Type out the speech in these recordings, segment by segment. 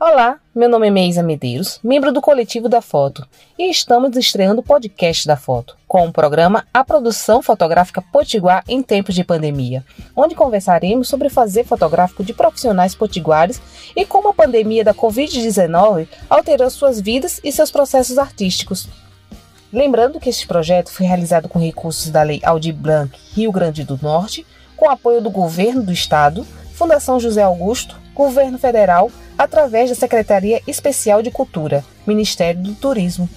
Olá, meu nome é Meisa Medeiros, membro do coletivo da Foto, e estamos estreando o podcast da Foto, com o programa A Produção Fotográfica Potiguar em Tempos de Pandemia, onde conversaremos sobre fazer fotográfico de profissionais potiguares e como a pandemia da Covid-19 alterou suas vidas e seus processos artísticos. Lembrando que este projeto foi realizado com recursos da Lei Aldir Blanc Rio Grande do Norte, com apoio do Governo do Estado, Fundação José Augusto, Governo Federal, através da Secretaria Especial de Cultura, Ministério do Turismo.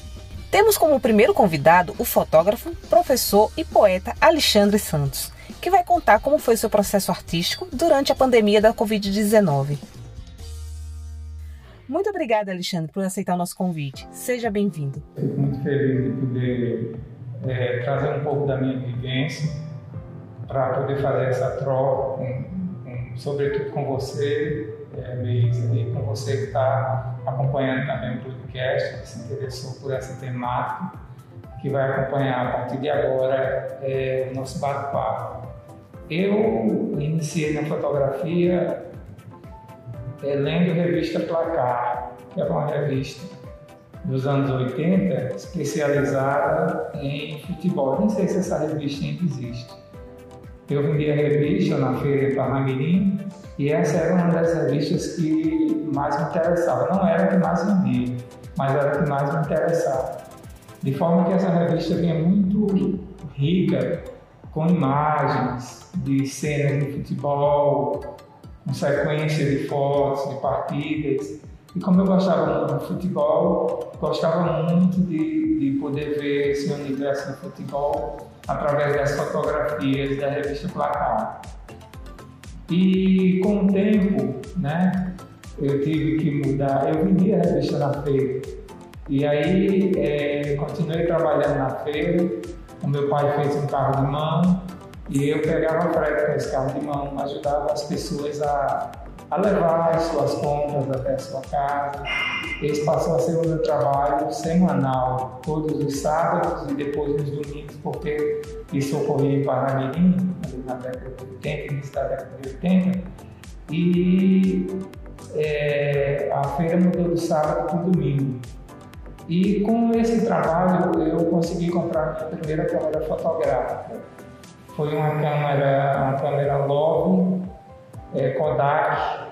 Temos como primeiro convidado o fotógrafo, professor e poeta Alexandre Santos, que vai contar como foi seu processo artístico durante a pandemia da Covid-19. Muito obrigada, Alexandre, por aceitar o nosso convite. Seja bem-vindo. Fico muito feliz de poder é, trazer um pouco da minha vivência para poder fazer essa troca, com, sobretudo com você, é, e com você que está acompanhando também o podcast, que se interessou por essa temática, que vai acompanhar a partir de agora é, o nosso bate-papo. Eu iniciei na fotografia é, lendo a revista Placar, que era uma revista dos anos 80, especializada em futebol. Nem sei se essa revista ainda existe. Eu vendi a revista na feira de Parnamirim e essa era uma das revistas que mais me interessava. Não era a que mais vendia, mas era a que mais me interessava. De forma que essa revista vinha muito rica com imagens de cenas de futebol, com sequência de fotos, de partidas. E como eu gostava muito de futebol, gostava muito de, de poder ver esse universo do futebol através das fotografias da revista Placar. E com o tempo, né, eu tive que mudar. Eu vendia a revista na feira. E aí é, continuei trabalhando na feira. O meu pai fez um carro de mão e eu pegava frete com esse carro de mão, ajudava as pessoas a, a levar as suas compras até a sua casa. Esse passou a ser o meu trabalho semanal, todos os sábados e depois nos domingos, porque isso ocorria em Parnamirim, na década de 80, início da década de 80, e é, a feira mudou do sábado para o domingo. E com esse trabalho eu consegui comprar minha primeira câmera fotográfica. Foi uma câmera, uma câmera Love é, Kodak,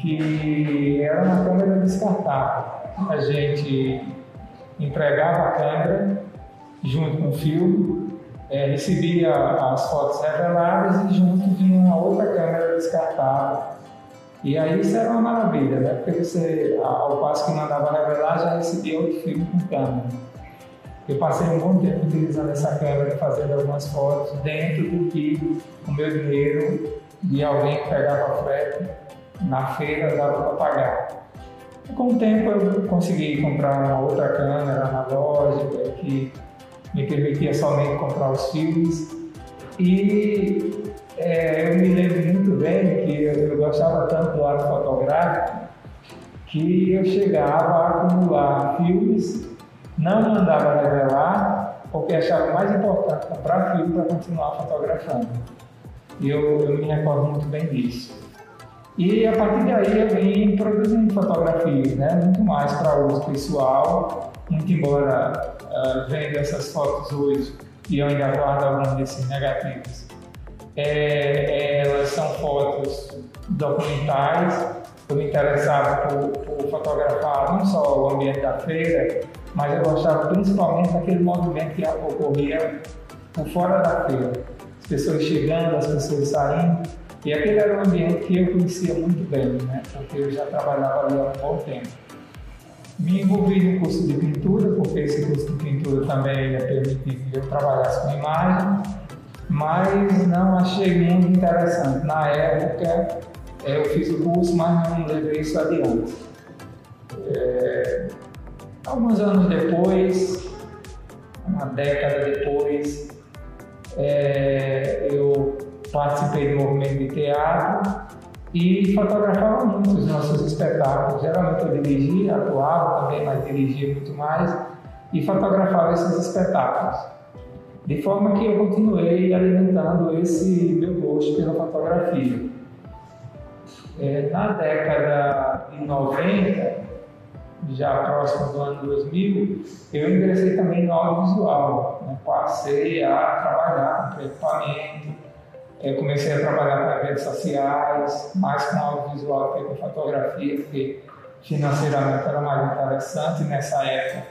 que era uma câmera descartável. A gente entregava a câmera junto com o filme é, recebia as fotos reveladas e junto vinha uma outra câmera descartável. E aí isso era uma maravilha, né? Porque você, ao passo que mandava revelar, já recebia outro filme com câmera. Eu passei um bom tempo utilizando essa câmera, fazendo algumas fotos dentro do que o meu dinheiro de alguém pegava frete na feira dava para pagar. E com o tempo eu consegui comprar uma outra câmera analógica que me permitia somente comprar os filmes. E é, eu me lembro muito bem que eu, eu gostava tanto do arte fotográfico que eu chegava a acumular filmes, não mandava revelar, porque achava mais importante comprar filme para continuar fotografando. Eu, eu me recordo muito bem disso. E a partir daí eu vim produzindo fotografias, né? muito mais para uso pessoal, muito embora uh, vendo essas fotos hoje e eu ainda guardo alguns desses negativos. É, elas são fotos documentais. Eu me interessava por, por, fotografar não só o ambiente da feira, mas eu gostava principalmente daquele movimento que ocorria por fora da feira. As pessoas chegando, as pessoas saindo. E aquele era um ambiente que eu conhecia muito bem, né? porque eu já trabalhava ali há um bom tempo. Me envolvi no curso de pintura, porque esse curso de pintura também ia permitir que eu trabalhasse com imagem, mas não achei muito interessante. Na época, é, eu fiz o curso, mas não levei isso adiante. É, alguns anos depois, uma década depois, é, eu participei do movimento de teatro e fotografava muito os nossos espetáculos. Geralmente eu dirigia, atuava também, mas dirigia muito mais e fotografava esses espetáculos. De forma que eu continuei alimentando esse meu gosto pela fotografia. É, na década de 90, já próximo do ano 2000, eu ingressei também no audiovisual. Né? Passei a trabalhar com equipamento, eu comecei a trabalhar com redes sociais, mais com audiovisual que com fotografia, porque financeiramente era mais interessante. Nessa época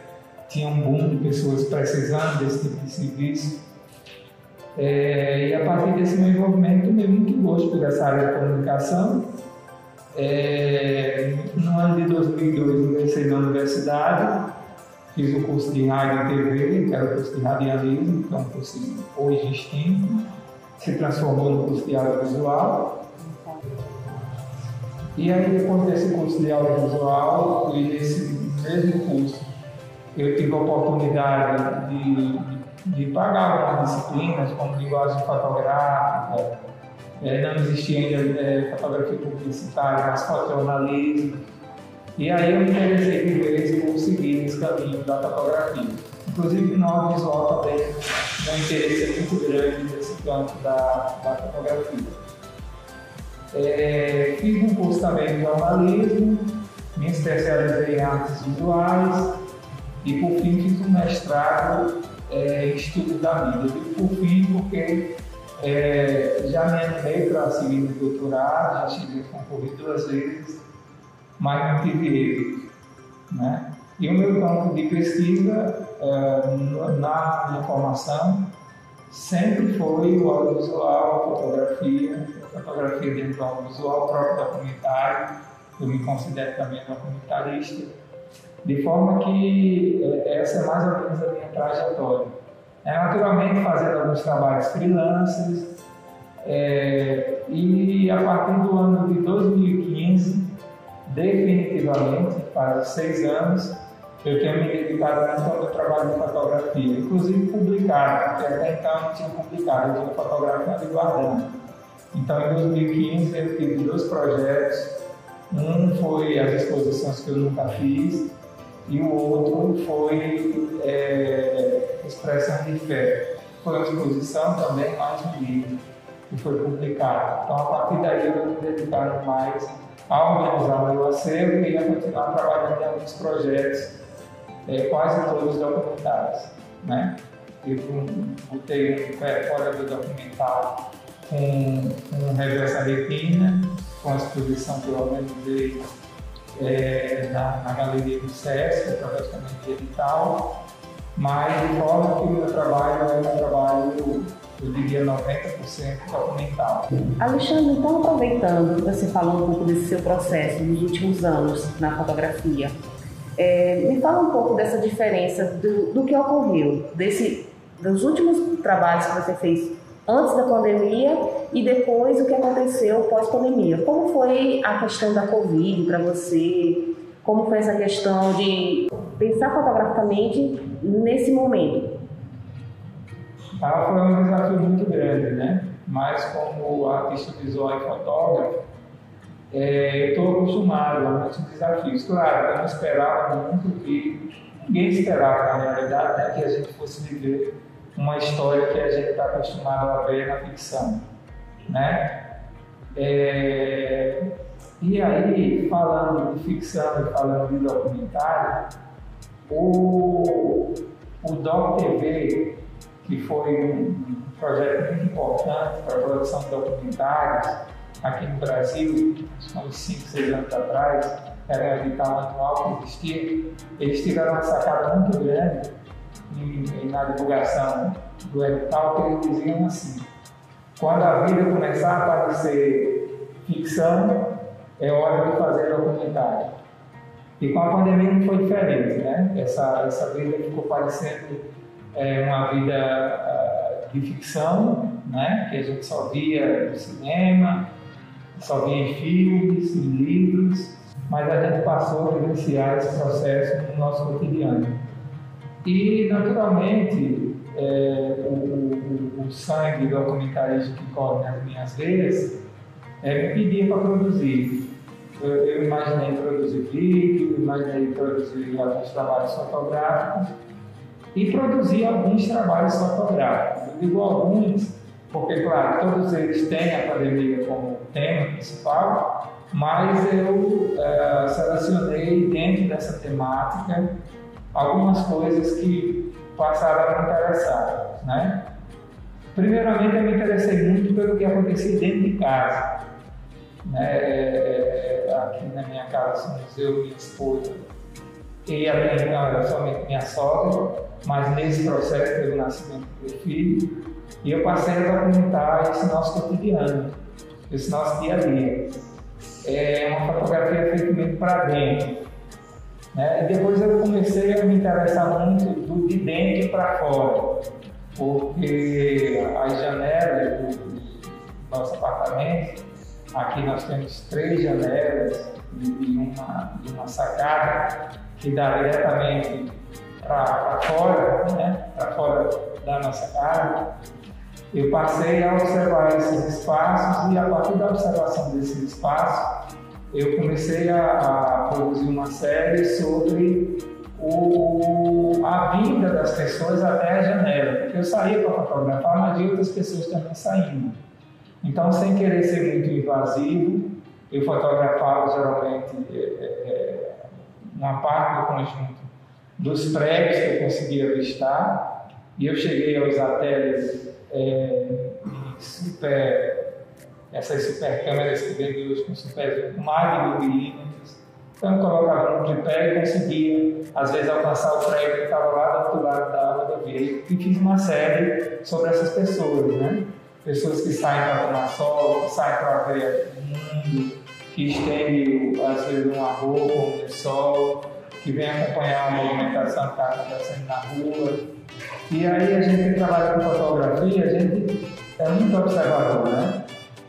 tinha um boom de pessoas precisando desse tipo de serviço. É, e a partir desse meu envolvimento, tomei muito gosto por essa área de comunicação. É, no ano de 2002, ingressei na universidade, fiz o curso de rádio e TV, que era o curso de radialismo, que é um curso hoje extinto, se transformou no curso de audiovisual. E aí, depois desse curso de audiovisual e desse mesmo curso, eu tive a oportunidade de, de, pagar algumas disciplinas, como linguagem fotográfica, é, não existia ainda é, fotografia publicitária, mas fotojornalismo. E aí eu me interessei de vez por seguir esse caminho da fotografia. Inclusive no audiovisual também, meu interesse é muito grande nesse campo da, da fotografia. É, fiz um curso também de jornalismo, me especializei em artes visuais e por fim fiz um mestrado é, em estudo da mídia. E por fim porque é, já me animei para seguir no doutorado, já cheguei a concorrer duas vezes, mas não tive êxito. Né? E o meu campo de pesquisa é, na minha formação sempre foi o audiovisual, a fotografia, a fotografia dentro do audiovisual, o próprio documentário, eu me considero também documentarista, de forma que é, essa é mais ou menos a minha trajetória. É, naturalmente fazendo alguns trabalhos freelancers, é, e a partir do ano de 2015, definitivamente, faz seis anos, eu tenho me dedicado muito ao trabalho de fotografia, inclusive publicado, porque até então não tinha publicado, eu tinha fotografado e guardando. Então, em 2015, eu tive dois projetos. Um foi as exposições que eu nunca fiz, e o outro foi é, Expressão de Fé. Foi uma exposição também, mais um livro que foi publicado. Então, a partir daí, eu me dedicado mais a organizar o meu acervo e a continuar trabalhando em alguns projetos é, quase todos documentários. Né? Eu botei um pé fora do documental com, um Reversa Retina, com a exposição que eu organizei é, na, na, Galeria do SESC, através também de edital, mas de forma que o meu trabalho é um trabalho, eu diria, 90% documental. Alexandre, então aproveitando que você falou um pouco desse seu processo nos últimos anos na fotografia, é, me fala um pouco dessa diferença do, do que ocorreu, desse, dos últimos trabalhos que você fez antes da pandemia e depois o que aconteceu pós-pandemia. Como foi a questão da Covid para você? Como foi essa questão de pensar fotograficamente nesse momento? Ah, foi um desafio muito grande, né? Mas como artista visual e fotógrafo, é, eu estou acostumado a muitos desafios. Claro, eu não esperava muito que ninguém esperava, na realidade, né, que a gente fosse viver uma história que a gente está acostumado a ver na ficção, né? É, e aí, falando de ficção e falando de documentário, o, o Doc TV, que foi um projeto muito importante para a produção de documentários, aqui no Brasil, uns 5, 6 anos atrás, era um edital anual que existia, eles tiveram uma sacada muito grande na divulgação do edital, que eles diziam assim, quando a vida começar a parecer ficção, é hora de fazer documentário. E com a pandemia não foi diferente, né? Essa, essa vida ficou parecendo é, uma vida uh, de ficção, né? Que a gente só via no cinema, só via em filmes, em livros, mas a gente passou a vivenciar esse processo no nosso cotidiano. E, naturalmente, é, o, o, o, sangue documentarista que corre nas minhas veias é, me pedia para produzir. Eu, eu, imaginei produzir vídeo, imaginei produzir alguns trabalhos fotográficos e produzir alguns trabalhos fotográficos. Eu digo alguns porque, claro, todos eles têm a pandemia como tema principal, mas eu uh, dessa temática algumas coisas que passaram a me interessar, né? Primeiramente, eu me interessei muito pelo que acontecia dentro de casa. Né? É, é, aqui na minha casa somos eu e minha esposa e até somente minha sogra, mas nesse processo teve o nascimento do meu filho e eu passei a documentar esse nosso cotidiano, esse nosso dia a dia. É uma fotografia feita para dentro. Né? E depois eu comecei a me interessar muito do de dentro para fora, porque as janelas do nosso apartamento, aqui nós temos três janelas de uma, uma sacada que dá diretamente para fora, né? para fora da nossa casa, eu passei a observar esses espaços e a partir da observação desses espaços, eu comecei a, a produzir uma série sobre o, a vinda das pessoas até a janela, porque eu saía para fotografar, mas de outras pessoas também saindo. Então, sem querer ser muito invasivo, eu fotografava geralmente é, é, é uma parte do conjunto dos prédios que eu conseguia avistar, e eu cheguei a usar teles é, super, essas super câmeras que vem hoje com super mais de mil milímetros. Então eu colocava no tripé e conseguia, às vezes, alcançar o prédio que estava lá do outro lado da rodovia. E fiz uma série sobre essas pessoas, né? Pessoas que saem para tomar sol, que saem para ver o mundo, que estendem, às vezes, uma roupa, um sol, que vem acompanhar a movimentação que está acontecendo na rua. E aí a gente que trabalha com fotografia, a gente é muito observador, né?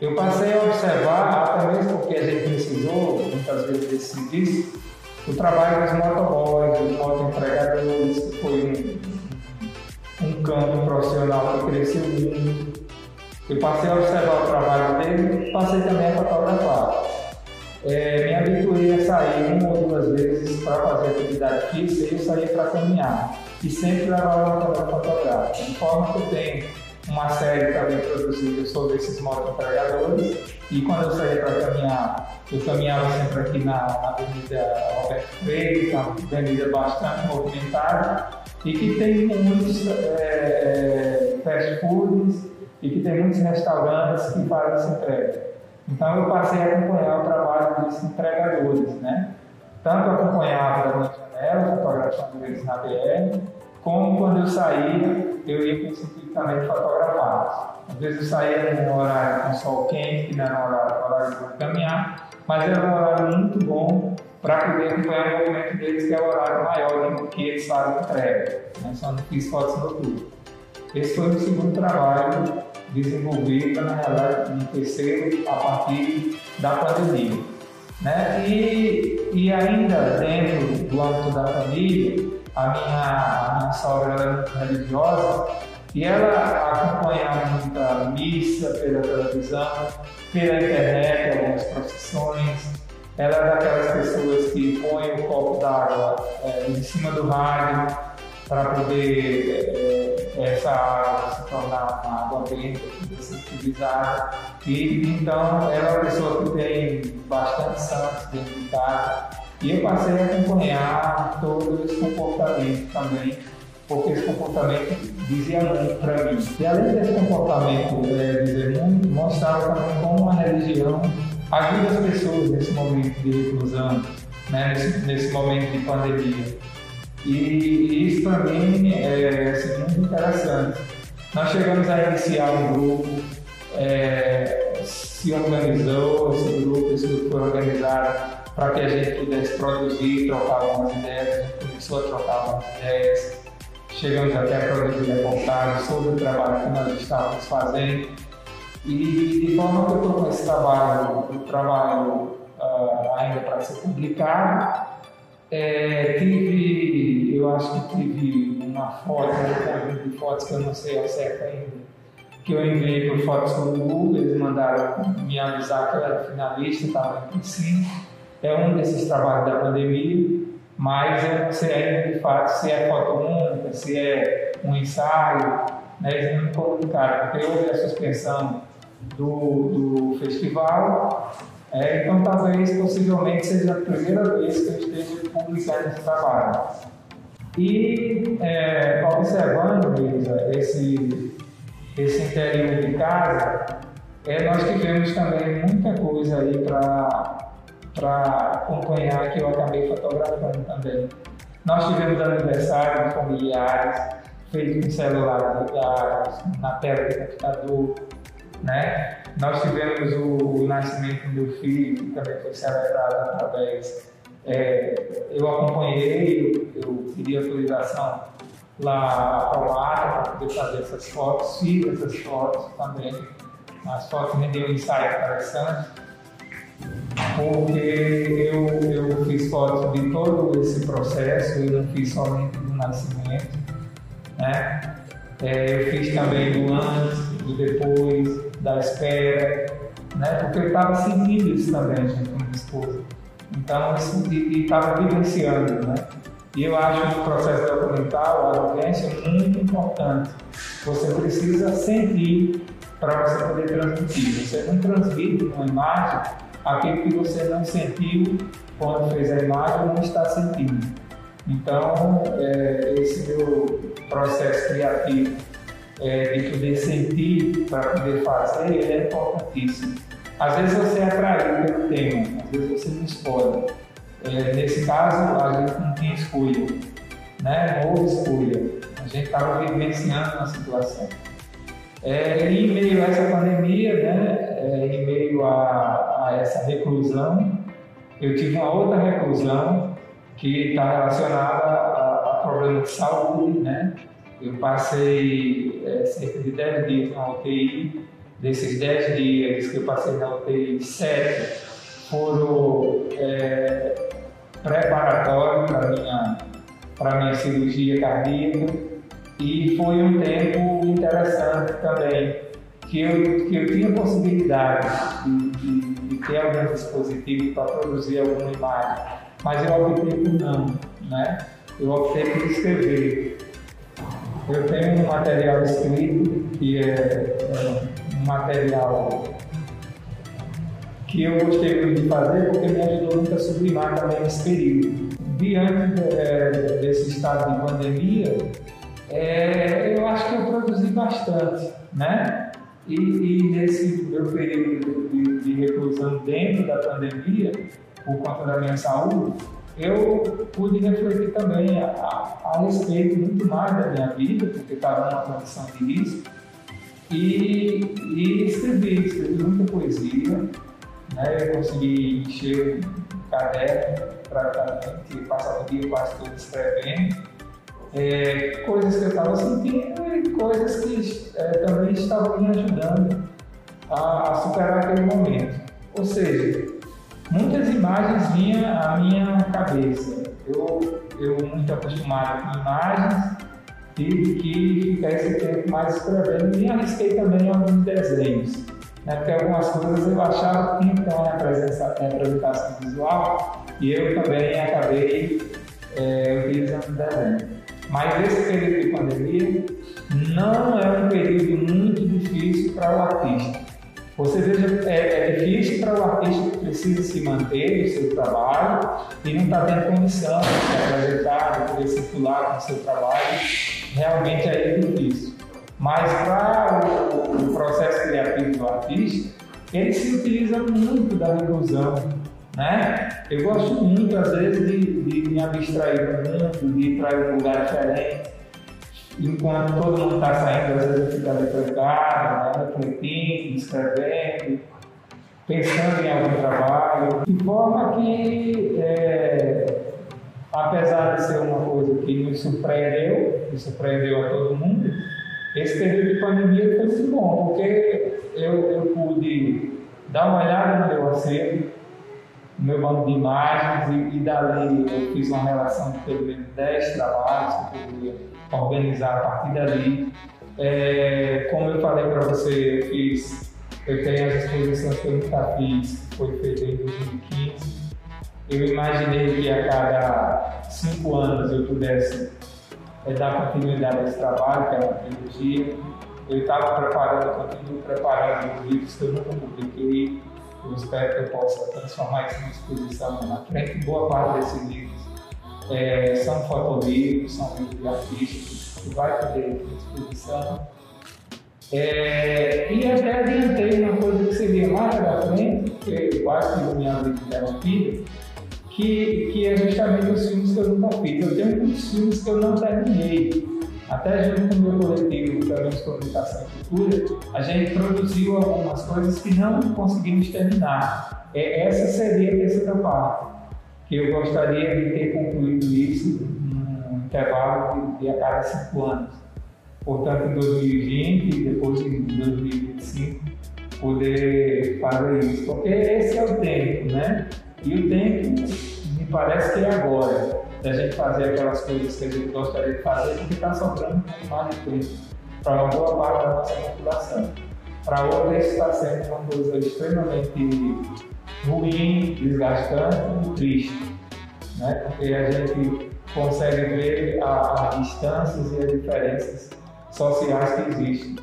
Eu passei a observar, mesmo porque a gente precisou, muitas vezes, desse serviço, o trabalho dos motoboys, dos motoempregadores, que foi um, um campo profissional que cresceu muito. Eu passei a observar o trabalho dele, passei também a fotografar é, me habituei a sair uma ou duas vezes para fazer atividade física e eu saía para caminhar. E sempre levava uma câmera. De forma que eu tenho uma série também produzida sobre esses motoempregadores. E quando eu saía para caminhar, eu caminhava sempre aqui na, na Avenida Roberto Freire, é uma avenida bastante movimentada e que tem muitos é, fast foods e que tem muitos restaurantes que fazem essa entrega. Então eu passei a acompanhar o trabalho desses entregadores, né? Tanto acompanhava minha janela, fotografando eles na BR, como quando eu saía, eu ia sentido também de fotografá Às vezes saía num horário com sol quente, que não era um horário, de caminhar, mas era um horário muito bom para poder acompanhar o movimento deles, que é o horário maior do que eles fazem entrega. Né? Só não fiz fotos noturnas. Esse foi o segundo trabalho desenvolvida, na realidade, no terceiro, a partir da pandemia. Né? E, e ainda dentro do âmbito da família, a minha, a minha sogra era muito religiosa e ela acompanhava muita missa pela televisão, pela internet, algumas procissões. Ela é daquelas pessoas que põem o copo d'água é, em cima do rádio para poder é, essa água se tornar uma água benta, ser utilizada. E então ela é uma pessoa que tem bastante santos dentro de casa. E eu passei a acompanhar todo esse comportamento também, porque esse comportamento dizia muito para mim. E além desse comportamento é, dizer muito, mostrava também como a religião ajuda as pessoas nesse momento de reclusão, né, nesse, nesse momento de pandemia. E isso para mim é assim, muito interessante. Nós chegamos a iniciar um grupo, é, se organizou esse grupo, esse grupo foi organizado para que a gente pudesse produzir, trocar algumas ideias, a gente começou a trocar algumas ideias, chegamos até a produzir reportagens sobre o trabalho que nós estávamos fazendo. E de forma que eu estou com esse trabalho, o trabalho uh, ainda para ser publicado, é, tive, eu acho que tive uma foto, um conjunto de fotos que eu não sei ao certo ainda, que eu enviei por fotos do Google, eles mandaram me avisar que eu era finalista, estava em cima. É um desses trabalhos da pandemia, mas não sei ainda de fato se é foto única, se é um ensaio, né? eles não me comunicaram, porque houve a suspensão do, do festival É, então, talvez, possivelmente, seja a primeira vez que eu esteja publicando esse trabalho. E, é, observando, esse, esse interior de casa, é, nós tivemos também muita coisa aí para acompanhar que eu acabei fotografando também. Nós tivemos aniversário de familiares, feito com celular ligados, na tela do computador, né? Nós tivemos o, o, nascimento do meu filho, que também foi celebrado através. É, eu acompanhei, eu, eu pedi autorização lá para o para poder fazer essas fotos, fiz essas fotos também. As fotos me deu um insight interessante, porque eu, eu fiz fotos de todo esse processo, eu não fiz somente do nascimento, né? É, eu fiz também do antes, do depois, da espera, né? Porque eu estava sentindo isso também junto com minha esposa. Então, e estava vivenciando, né? E eu acho que o processo documental, a audiência, é muito importante. Você precisa sentir para você poder transmitir. Você não transmite uma imagem aquilo que você não sentiu quando fez a imagem não está sentindo. Então, é, esse meu processo criativo é, de poder sentir para poder fazer, ele é importantíssimo. Às vezes você é atraído pelo tema, às vezes você não escolhe. É, nesse caso, a gente não tinha escolha, né? não houve escolha. A gente estava vivenciando uma situação. É, em meio a essa pandemia, né, é, em meio a, a, essa reclusão, eu tive uma outra reclusão que está relacionada a, a problemas de saúde, né? Eu passei é, cerca de 10 dias na UTI. Desses 10 dias que eu passei na UTI, 7 foram é, preparatórios para minha, para minha cirurgia cardíaca e foi um tempo interessante também, que eu, que eu tinha possibilidade de, ter algum dispositivo para produzir alguma imagem, mas eu optei por não, né? Eu optei por escrever. Eu tenho um material escrito que é, é um material que eu gostei muito de fazer porque me ajudou muito a sublimar também nesse período. Diante é, desse estado de pandemia, é, eu acho que eu produzi bastante, né? E, e nesse meu período de, de, reclusão dentro da pandemia, por conta da minha saúde, eu pude refletir também a, a, a respeito muito mais da minha vida, porque estava numa condição de risco, e, e escrevi, escrevi muita poesia, né? Eu consegui encher um caderno praticamente, passar o dia quase todo escrevendo, é, coisas que eu estava sentindo e coisas que é, também estavam me ajudando a, a, superar aquele momento. Ou seja, muitas imagens vinham à minha cabeça. Eu, eu muito acostumado com imagens, tive que ficar esse tempo mais escrevendo e arrisquei também alguns desenhos. Né? Porque algumas coisas eu achava que tinha que ter uma representação visual e eu também acabei é, utilizando desenho. Mas esse período de pandemia não é um período muito difícil para o artista. Você veja, é, é difícil para o artista que precisa se manter no seu trabalho e não está tendo condição de se apresentar, de poder circular com o seu trabalho. Realmente é difícil. Mas para o, o processo criativo do artista, ele se utiliza muito da reclusão, né? Eu gosto muito, às vezes, de, de me abstrair do mundo, de ir para um lugar diferente. Enquanto todo mundo está saindo, às vezes eu fico ali trancado, né? refletindo, escrevendo, pensando em algum trabalho. De forma que, é, apesar de ser uma coisa que nos surpreendeu, que surpreendeu a todo mundo, esse período de pandemia foi muito bom, porque eu, eu pude dar uma olhada no meu acervo, meu banco de imagens e, e dali eu fiz uma relação de pelo menos 10 trabalhos que eu poderia organizar a partir dali. É, como eu falei para você, eu fiz, eu tenho as exposições que eu nunca fiz, que foi feita em 2015. Eu imaginei que a cada cinco anos eu pudesse é, dar continuidade a esse trabalho, que é uma trilogia. Eu estava preparando, continuo preparando os livros que eu nunca publiquei eu espero que eu possa transformar isso em exposição na frente. Boa parte desses livros é, são fotolivros, são livros de artistas que vai poder exposição. É, e até adiantei uma coisa que seria mais da frente, que eu acho que minha vida interrompida, que, que é justamente os filmes que eu nunca fiz. Eu tenho muitos filmes que eu não terminei. Até junto com o meu coletivo de Comunicação e Cultura, a gente produziu algumas coisas que não conseguimos terminar. É, essa seria a terceira parte, que eu gostaria de ter concluído isso num intervalo de, de a cada cinco anos. Portanto, em 2020 e depois em 2025, poder fazer isso. Porque esse é o tempo, né? E o tempo me parece que é agora, da gente fazer aquelas coisas que a gente gostaria de fazer, porque está sobrando mais de tempo para uma boa parte da nossa população. Para outras está sendo uma coisa extremamente ruim, desgastante e triste, né? porque a gente consegue ver as distâncias e as diferenças sociais que existem.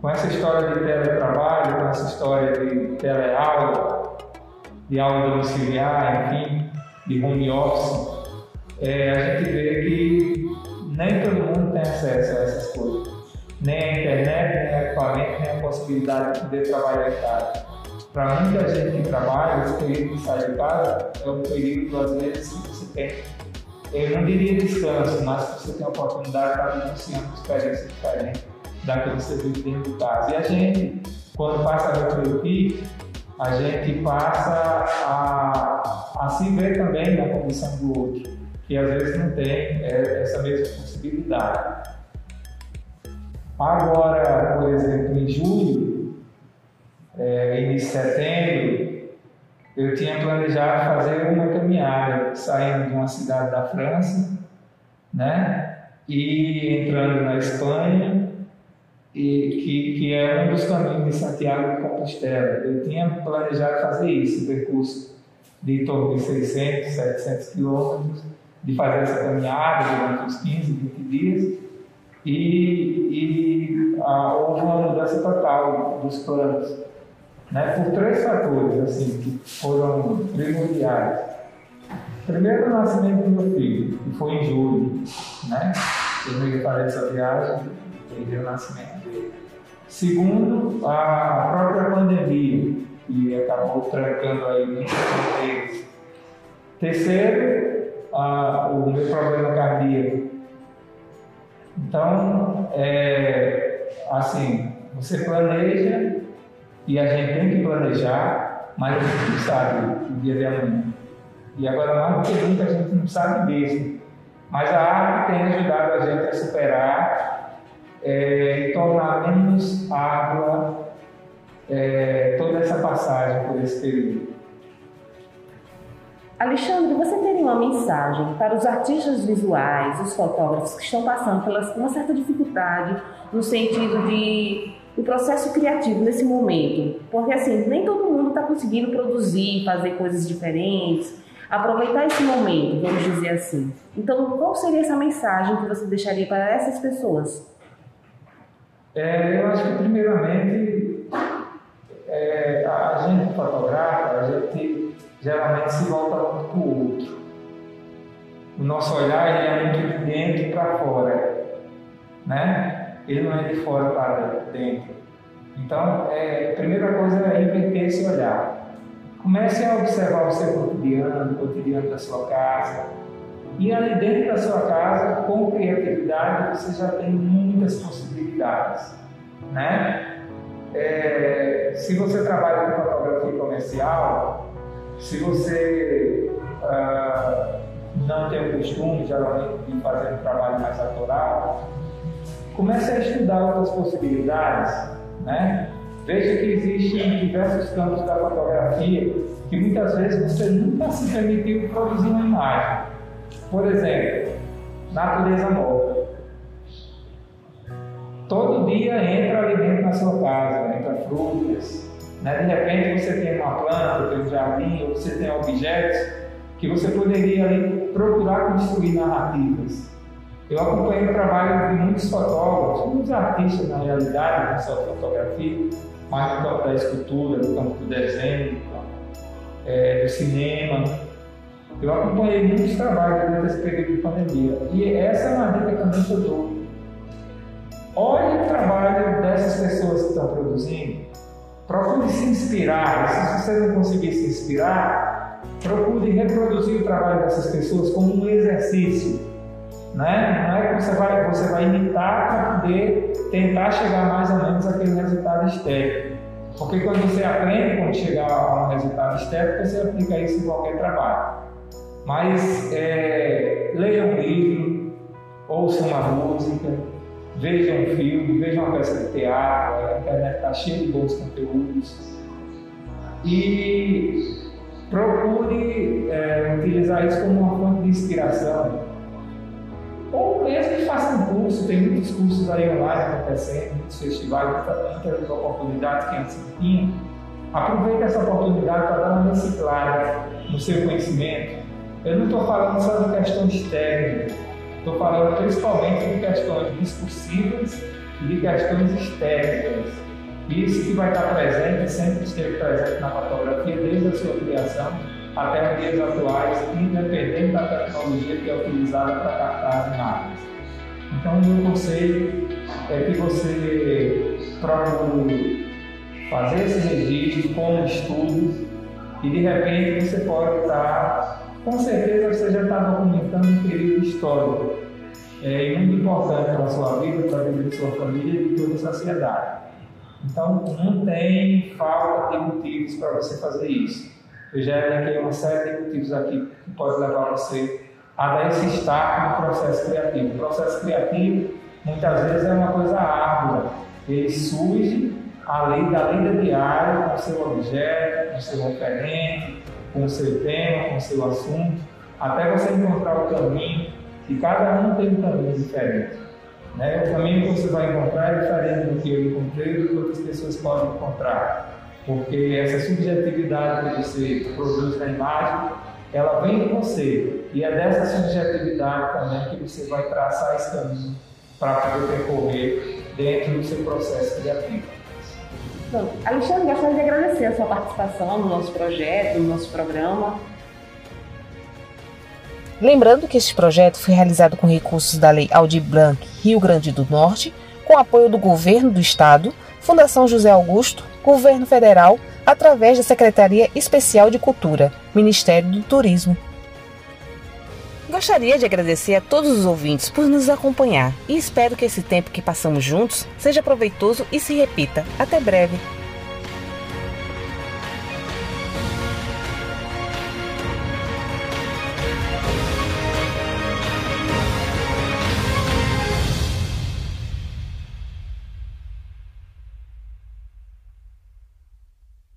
Com essa história de teletrabalho, com essa história de teleaula, de aula domiciliar, enfim, de home office, é, a gente vê que nem todo mundo tem acesso a essas coisas. Nem a internet, nem equipamento, nem a possibilidade de trabalhar em casa. Para muita gente que trabalha, esse período de sair de casa é um período, às vezes, que você tem, eu não diria descanso, mas você tem a oportunidade de estar vivenciando uma experiência diferente da que você vive dentro de casa. E a gente, quando passa a refletir, a gente passa a, a se ver também na condição do outro, que às vezes não tem é, essa mesma possibilidade. Agora, por exemplo, em julho, é, início de setembro, eu tinha planejado fazer uma caminhada saindo de uma cidade da França, né, e entrando na Espanha e que, que é um dos caminhos de Santiago de Compostela. Eu tinha planejado fazer isso, um percurso de torno de 600, 700 quilômetros, de fazer essa caminhada durante uns 15, 20 dias, e, e ah, houve uma mudança total dos planos, né, por três fatores assim, que foram primordiais. Primeiro, o nascimento do meu filho, que foi em julho. Né? Eu ia fazer essa viagem, entender o nascimento dele. Segundo, a própria pandemia, que acabou trancando aí muitas fronteiras. Terceiro, a, o meu problema cardíaco. Então, é, assim, você planeja e a gente tem que planejar, mas a gente não sabe o dia de amanhã. E agora, mais do que nunca, a gente não sabe mesmo. Mas a arte tem ajudado a gente a superar é, e tornar menos água é, toda essa passagem por esse período. Alexandre, você teria uma mensagem para os artistas visuais, os fotógrafos que estão passando por uma certa dificuldade no sentido de o processo criativo nesse momento? Porque assim, nem todo mundo está conseguindo produzir, fazer coisas diferentes, aproveitar esse momento, vamos dizer assim. Então, qual seria essa mensagem que você deixaria para essas pessoas? É, eu acho que, primeiramente, é, a gente fotografa, a gente geralmente se volta muito para o outro. O nosso olhar ele é muito de dentro para fora, né? Ele não é de fora para dentro. Então, é, a primeira coisa é inverter esse olhar. Comece a observar o seu cotidiano, o cotidiano da sua casa, e ali dentro da sua casa, com criatividade, você já tem muitas possibilidades, né? É, se você trabalha com fotografia comercial, se você uh, não tem o costume, geralmente, de fazer um trabalho mais autoral, comece a estudar outras possibilidades, né? Veja que existem diversos campos da fotografia que muitas vezes você nunca se permitiu produzir uma imagem. Por exemplo, natureza morta. Todo dia entra alimento na sua casa, entra frutas. Né? De repente você tem uma planta, tem um jardim, ou você tem objetos que você poderia ali procurar construir narrativas. Eu acompanhei o trabalho de muitos fotógrafos, muitos artistas na realidade, não só fotografia, mas no campo da escultura, no campo do desenho, campo é, do cinema. Eu acompanhei muitos trabalhos durante esse período de pandemia. E essa é uma dica também que eu dou. Olhe o trabalho dessas pessoas que estão produzindo. Procure se inspirar. Se você não conseguir se inspirar, procure reproduzir o trabalho dessas pessoas como um exercício. Né? Não é que você vai, você vai imitar para poder tentar chegar mais ou menos àquele resultado estético. Porque quando você aprende como chegar a um resultado estético, você aplica isso em qualquer trabalho. Mas é, leia um livro, ouça uma música, veja um filme, veja uma peça de teatro, a internet está cheia de bons conteúdos. E procure é, utilizar isso como uma fonte de inspiração. Ou mesmo faça um curso, tem muitos cursos aí online acontecendo, muitos festivais, muitas oportunidades que antes não tinha. Aproveite essa oportunidade para dar uma reciclada no seu conhecimento. Eu não estou falando só de questões técnicas, estou falando principalmente de questões discursivas e de questões estéticas. Isso que vai estar presente, sempre esteve presente na fotografia desde a sua criação até os dias atuais, independente da tecnologia que é utilizada para captar as imagens. Então, o meu conselho é que você procure fazer esse registro com estudos e de repente você pode estar, com certeza você já está documentando um período histórico é, muito importante para a sua vida, para a vida da sua família e de toda a sociedade. Então, não tem falta de motivos para você fazer isso. Eu já elenquei uma série de motivos aqui que pode levar você a dar esse destaque no processo criativo. O processo criativo, muitas vezes, é uma coisa árdua. Ele surge ali da lida diária com seu objeto, com seu referente, com o seu tema, com o seu assunto, até você encontrar o caminho, e cada um tem um caminho diferente. Né? O caminho que você vai encontrar é diferente do que eu encontrei do que outras pessoas podem encontrar porque essa subjetividade que você produz na imagem, ela vem de você. E é dessa subjetividade também que você vai traçar esse caminho para poder percorrer dentro do seu processo criativo. Bom, Alexandre, gostaria de agradecer a sua participação no nosso projeto, no nosso programa. Lembrando que este projeto foi realizado com recursos da Lei Aldir Blanc Rio Grande do Norte, com apoio do Governo do Estado, Fundação José Augusto, Governo Federal, através da Secretaria Especial de Cultura, Ministério do Turismo. Gostaria de agradecer a todos os ouvintes por nos acompanhar e espero que esse tempo que passamos juntos seja proveitoso e se repita. Até breve!